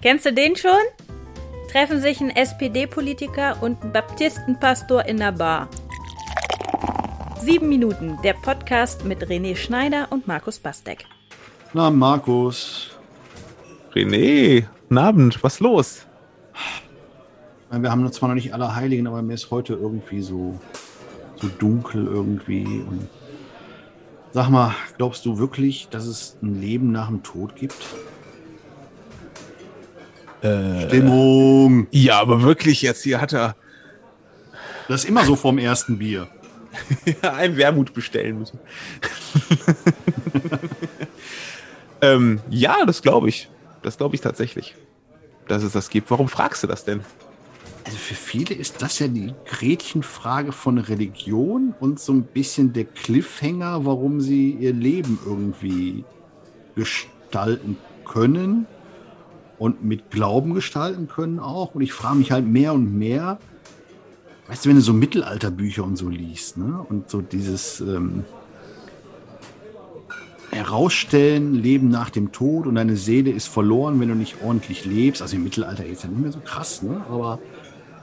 Kennst du den schon? Treffen sich ein SPD-Politiker und ein Baptistenpastor in der Bar. Sieben Minuten, der Podcast mit René Schneider und Markus Bastek. Na, Markus. René, guten Abend, was los? Wir haben zwar noch nicht alle Heiligen, aber mir ist heute irgendwie so, so dunkel irgendwie. Und sag mal, glaubst du wirklich, dass es ein Leben nach dem Tod gibt? Äh, Stimmung. Ja, aber wirklich jetzt hier hat er Das ist immer so vom ersten Bier. ein Wermut bestellen müssen. ähm, ja, das glaube ich. Das glaube ich tatsächlich, dass es das gibt. Warum fragst du das denn? Also für viele ist das ja die Gretchenfrage von Religion und so ein bisschen der Cliffhanger, warum sie ihr Leben irgendwie gestalten können und mit Glauben gestalten können auch. Und ich frage mich halt mehr und mehr, weißt du, wenn du so Mittelalterbücher und so liest, ne? Und so dieses ähm, Herausstellen, Leben nach dem Tod und deine Seele ist verloren, wenn du nicht ordentlich lebst. Also im Mittelalter jetzt ja nicht mehr so krass, ne? Aber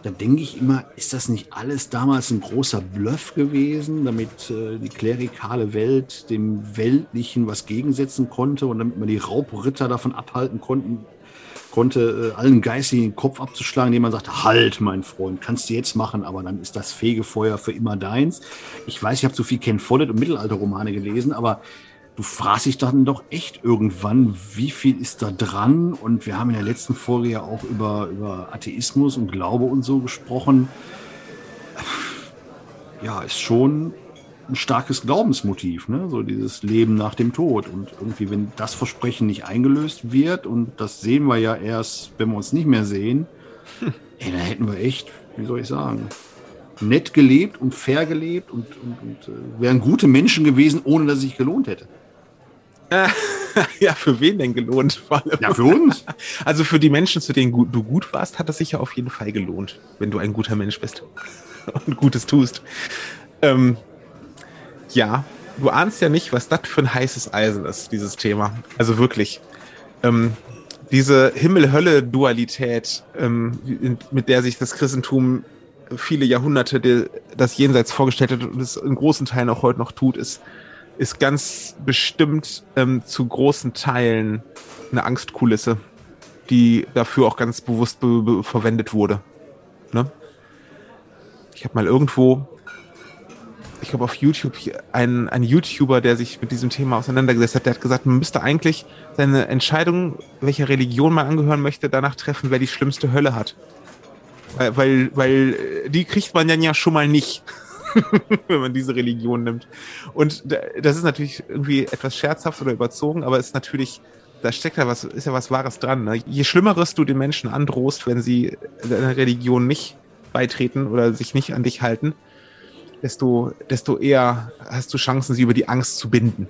da denke ich immer, ist das nicht alles damals ein großer Bluff gewesen, damit äh, die klerikale Welt dem Weltlichen was gegensetzen konnte und damit man die Raubritter davon abhalten konnten, konnte, äh, allen Geistigen den Kopf abzuschlagen, indem man sagte, halt, mein Freund, kannst du jetzt machen, aber dann ist das Fegefeuer für immer deins. Ich weiß, ich habe so viel Ken Follett und Mittelalterromane gelesen, aber du fragst dich dann doch echt irgendwann, wie viel ist da dran? Und wir haben in der letzten Folge ja auch über, über Atheismus und Glaube und so gesprochen. Ja, ist schon ein starkes Glaubensmotiv, ne? so dieses Leben nach dem Tod. Und irgendwie, wenn das Versprechen nicht eingelöst wird, und das sehen wir ja erst, wenn wir uns nicht mehr sehen, ey, da hätten wir echt, wie soll ich sagen, nett gelebt und fair gelebt und, und, und äh, wären gute Menschen gewesen, ohne dass es sich gelohnt hätte. ja, für wen denn gelohnt? Ja, für uns. Also für die Menschen, zu denen du gut warst, hat es sich ja auf jeden Fall gelohnt, wenn du ein guter Mensch bist und Gutes tust. Ähm, ja, du ahnst ja nicht, was das für ein heißes Eisen ist, dieses Thema. Also wirklich. Ähm, diese Himmel-Hölle-Dualität, ähm, mit der sich das Christentum viele Jahrhunderte de- das Jenseits vorgestellt hat und es in großen Teilen auch heute noch tut, ist, ist ganz bestimmt ähm, zu großen Teilen eine Angstkulisse, die dafür auch ganz bewusst be be verwendet wurde. Ne? Ich habe mal irgendwo, ich glaube auf YouTube, einen, einen YouTuber, der sich mit diesem Thema auseinandergesetzt hat, der hat gesagt, man müsste eigentlich seine Entscheidung, welcher Religion man angehören möchte, danach treffen, wer die schlimmste Hölle hat. Weil, weil, weil äh, die kriegt man dann ja schon mal nicht, wenn man diese Religion nimmt. Und da- das ist natürlich irgendwie etwas scherzhaft oder überzogen, aber ist natürlich, da steckt ja was, ist ja was Wahres dran. Ne? Je Schlimmeres du den Menschen androhst, wenn sie deiner Religion nicht beitreten oder sich nicht an dich halten, desto, desto eher hast du Chancen, sie über die Angst zu binden.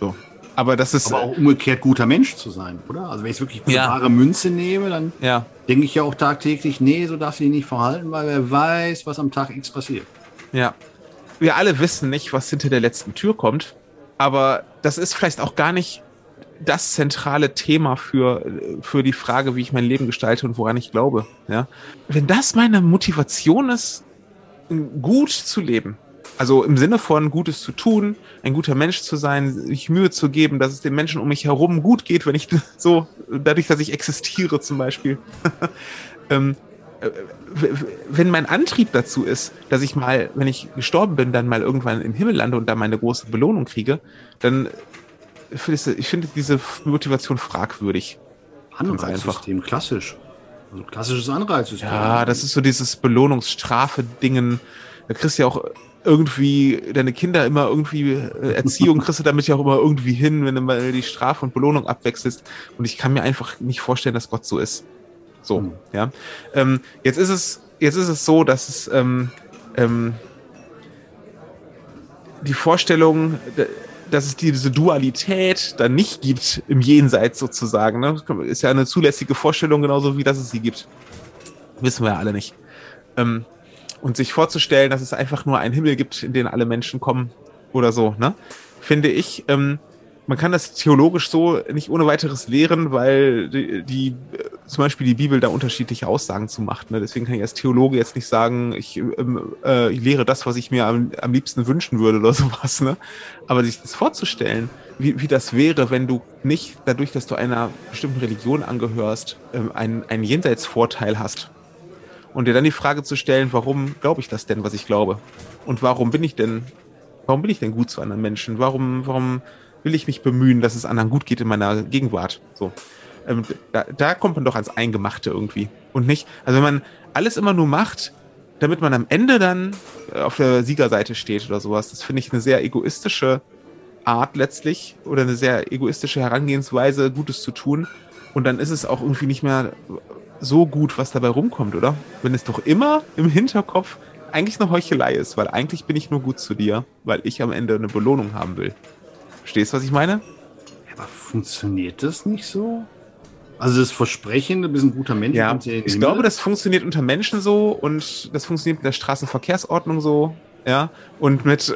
So. Aber das ist, Aber auch umgekehrt guter Mensch zu sein, oder? Also wenn ich wirklich für Ja. wahre Münze nehme, dann ja, denke ich ja auch tagtäglich, nee, so darfst du dich nicht verhalten, weil wer weiß, was am Tag X passiert. Ja. Wir alle wissen nicht, was hinter der letzten Tür kommt, aber das ist vielleicht auch gar nicht das zentrale Thema für, für die Frage, wie ich mein Leben gestalte und woran ich glaube. Ja? Wenn das meine Motivation ist, gut zu leben, also im Sinne von Gutes zu tun, ein guter Mensch zu sein, sich Mühe zu geben, dass es den Menschen um mich herum gut geht, wenn ich so, dadurch, dass ich existiere zum Beispiel. ähm, äh, wenn mein Antrieb dazu ist, dass ich mal, wenn ich gestorben bin, dann mal irgendwann im Himmel lande und da meine große Belohnung kriege, dann finde ich, ich finde diese Motivation fragwürdig. Anreizsystem, klassisch. Also klassisches Anreizsystem. Ja, das ist so dieses Belohnungsstrafe-Dingen. Da kriegst du ja auch irgendwie deine Kinder immer irgendwie äh, Erziehung kriegst du damit ja auch immer irgendwie hin, wenn du mal die Strafe und Belohnung abwechselst. Und ich kann mir einfach nicht vorstellen, dass Gott so ist. So, Hm. ja. Ähm, jetzt ist es, jetzt ist es so, dass es ähm, ähm, die Vorstellung, d- dass es diese Dualität dann nicht gibt im Jenseits sozusagen, ne? ist ja eine zulässige Vorstellung, genauso wie dass es sie gibt. Wissen wir ja alle nicht. Ähm, und sich vorzustellen, dass es einfach nur einen Himmel gibt, in den alle Menschen kommen oder so, ne? Finde ich, ähm, man kann das theologisch so nicht ohne weiteres lehren, weil die, die zum Beispiel die Bibel da unterschiedliche Aussagen zu macht. Ne? Deswegen kann ich als Theologe jetzt nicht sagen, ich, ähm, äh, ich lehre das, was ich mir am, am liebsten wünschen würde oder sowas. Ne? Aber sich das vorzustellen, wie, wie das wäre, wenn du nicht dadurch, dass du einer bestimmten Religion angehörst, ähm, einen, einen Jenseitsvorteil hast. Und dir dann die Frage zu stellen, warum glaube ich das denn, was ich glaube? Und warum bin ich denn, warum bin ich denn gut zu anderen Menschen? Warum, warum will ich mich bemühen, dass es anderen gut geht in meiner Gegenwart. So. Ähm, da, da kommt man doch ans Eingemachte irgendwie. Und nicht, also wenn man alles immer nur macht, damit man am Ende dann äh, auf der Siegerseite steht oder sowas, das finde ich eine sehr egoistische Art letztlich oder eine sehr egoistische Herangehensweise, Gutes zu tun. Und dann ist es auch irgendwie nicht mehr so gut, was dabei rumkommt, oder? Wenn es doch immer im Hinterkopf eigentlich eine Heuchelei ist, weil eigentlich bin ich nur gut zu dir, weil ich am Ende eine Belohnung haben will. Verstehst du, was ich meine? Aber funktioniert das nicht so? Also das Versprechen, du bist ein guter Mensch. Ja, ich glaube, das funktioniert unter Menschen so und das funktioniert mit der Straßenverkehrsordnung so, ja, und mit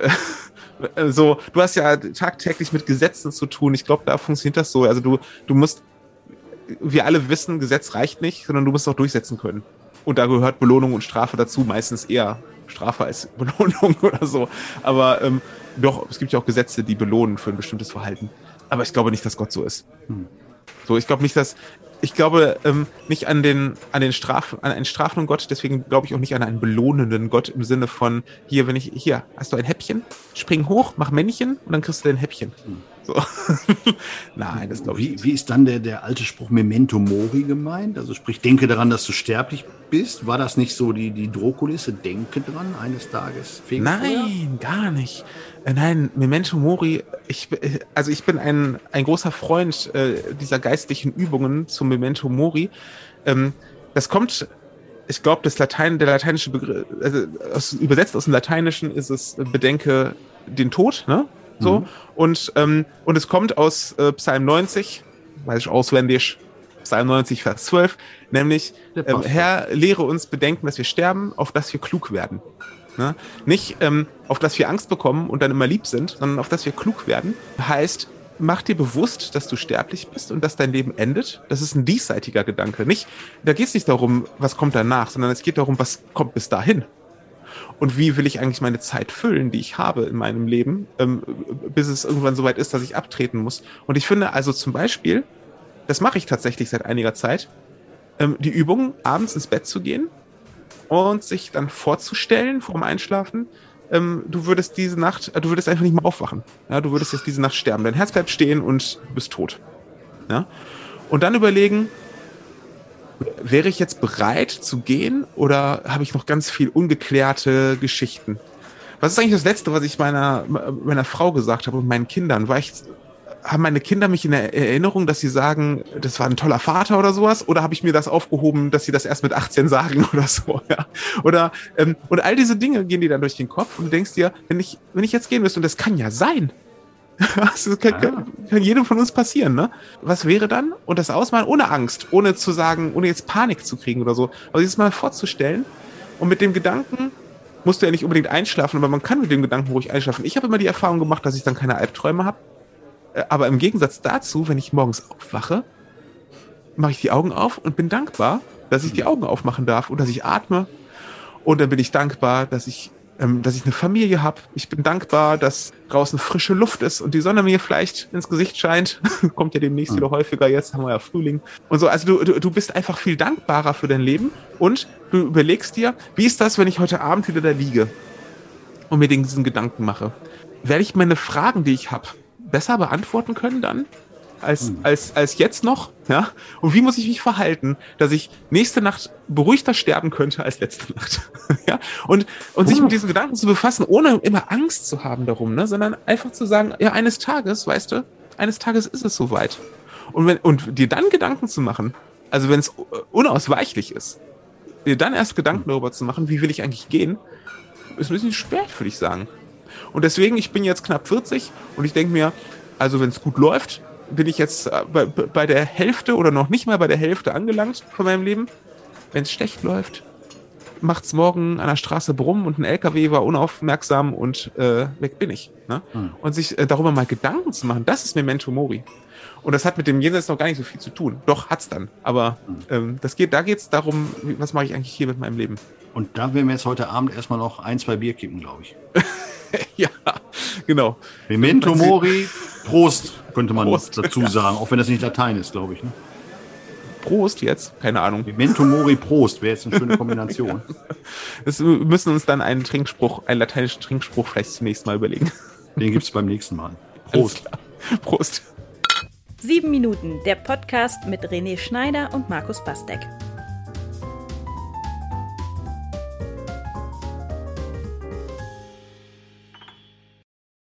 äh, so, du hast ja tagtäglich mit Gesetzen zu tun. Ich glaube, da funktioniert das so. Also du, du musst, wir alle wissen, Gesetz reicht nicht, sondern du musst auch durchsetzen können. Und da gehört Belohnung und Strafe dazu, meistens eher Strafe als Belohnung oder so. Aber ähm, doch, es gibt ja auch Gesetze, die belohnen für ein bestimmtes Verhalten. Aber ich glaube nicht, dass Gott so ist. Hm. So, ich glaube nicht, dass ich glaube ähm, nicht an den an den Straf an einen strafenden Gott, deswegen glaube ich auch nicht an einen belohnenden Gott im Sinne von hier, wenn ich hier hast du ein Häppchen, spring hoch, mach Männchen und dann kriegst du dein Häppchen. Hm. So. Nein, das glaube ich. Wie, nicht. wie ist dann der, der alte Spruch Memento Mori gemeint? Also sprich, denke daran, dass du sterblich bist. War das nicht so die, die Drohkulisse? Denke dran, eines Tages. Nein, gar nicht. Äh, nein, Memento Mori, ich, also ich bin ein, ein großer Freund äh, dieser geistlichen Übungen zum Memento Mori. Ähm, das kommt ich glaube, das Latein, der lateinische Begriff, also aus, übersetzt aus dem Lateinischen ist es bedenke den Tod, ne? So. Mhm. Und, ähm, und es kommt aus äh, Psalm 90, weiß ich auswendig, Psalm 90, Vers 12, nämlich, ähm, Herr, lehre uns bedenken, dass wir sterben, auf dass wir klug werden. Ne? Nicht, ähm, auf dass wir Angst bekommen und dann immer lieb sind, sondern auf dass wir klug werden. Heißt, mach dir bewusst, dass du sterblich bist und dass dein Leben endet. Das ist ein diesseitiger Gedanke. Nicht, da geht es nicht darum, was kommt danach, sondern es geht darum, was kommt bis dahin und wie will ich eigentlich meine Zeit füllen, die ich habe in meinem Leben, ähm, bis es irgendwann soweit ist, dass ich abtreten muss. Und ich finde also zum Beispiel, das mache ich tatsächlich seit einiger Zeit, ähm, die Übung, abends ins Bett zu gehen und sich dann vorzustellen vor dem Einschlafen, ähm, du würdest diese Nacht, äh, du würdest einfach nicht mehr aufwachen. Ja, du würdest jetzt diese Nacht sterben. Dein Herz bleibt stehen und du bist tot. Ja? Und dann überlegen, wäre ich jetzt bereit zu gehen oder habe ich noch ganz viel ungeklärte Geschichten? Was ist eigentlich das Letzte, was ich meiner, meiner Frau gesagt habe und meinen Kindern? War ich, haben meine Kinder mich in der Erinnerung, dass sie sagen, das war ein toller Vater oder sowas? Oder habe ich mir das aufgehoben, dass sie das erst mit 18 sagen oder so? Ja? Oder, ähm, und all diese Dinge gehen dir dann durch den Kopf und du denkst dir, wenn ich, wenn ich jetzt gehen müsste, und das kann ja sein, das kann, kann, kann, jedem von uns passieren, ne? Was wäre dann? Und das ausmalen ohne Angst, ohne zu sagen, ohne jetzt Panik zu kriegen oder so. Aber dieses mal vorzustellen und mit dem Gedanken, musst du ja nicht unbedingt einschlafen, aber man kann mit dem Gedanken ruhig einschlafen. Ich habe immer die Erfahrung gemacht, dass ich dann keine Albträume habe. Äh, aber im Gegensatz dazu, wenn ich morgens aufwache, mache ich die Augen auf und bin dankbar, dass ich die Augen aufmachen darf und dass ich atme. Und dann bin ich dankbar, dass ich ähm, dass ich eine Familie habe. Ich bin dankbar, dass draußen frische Luft ist und die Sonne mir vielleicht ins Gesicht scheint. Kommt ja demnächst mhm. wieder häufiger, jetzt haben wir ja Frühling. Und so, also du, du, du bist einfach viel dankbarer für dein Leben und du überlegst dir, wie ist das, wenn ich heute Abend wieder da liege und mir diesen Gedanken mache? Werde ich meine Fragen, die ich habe, besser beantworten können dann? Als, als, als jetzt noch, ja? Und wie muss ich mich verhalten, dass ich nächste Nacht beruhigter sterben könnte als letzte Nacht, ja? Und, und sich mit diesen Gedanken zu befassen, ohne immer Angst zu haben darum, ne? Sondern einfach zu sagen, ja, eines Tages, weißt du, eines Tages ist es soweit. Und wenn, und dir dann Gedanken zu machen, also wenn es unausweichlich ist, dir dann erst Gedanken darüber zu machen, wie will ich eigentlich gehen, ist ein bisschen spät, würde ich sagen. Und deswegen, ich bin jetzt knapp 40 und ich denke mir, also wenn es gut läuft, bin ich jetzt äh, bei, bei der Hälfte oder noch nicht mal bei der Hälfte angelangt von meinem Leben. Wenn es schlecht läuft, macht's morgen an der Straße brummen und ein LKW war unaufmerksam und äh, weg bin ich. Ne? Mhm. Und sich äh, darüber mal Gedanken zu machen, das ist Memento Mori. Und das hat mit dem Jenseits noch gar nicht so viel zu tun. Doch, hat's dann. Aber mhm. ähm, das geht, da geht's darum, was mache ich eigentlich hier mit meinem Leben? Und da werden wir jetzt heute Abend erstmal noch ein, zwei Bier kippen, glaube ich. ja, genau. Memento Mori, Prost, könnte man Prost. dazu sagen, auch wenn das nicht Latein ist, glaube ich. Ne? Prost jetzt? Keine Ahnung. Memento Mori Prost wäre jetzt eine schöne Kombination. wir müssen uns dann einen Trinkspruch, einen lateinischen Trinkspruch vielleicht zunächst mal überlegen. Den gibt es beim nächsten Mal. Prost. Prost. Sieben Minuten, der Podcast mit René Schneider und Markus Bastek.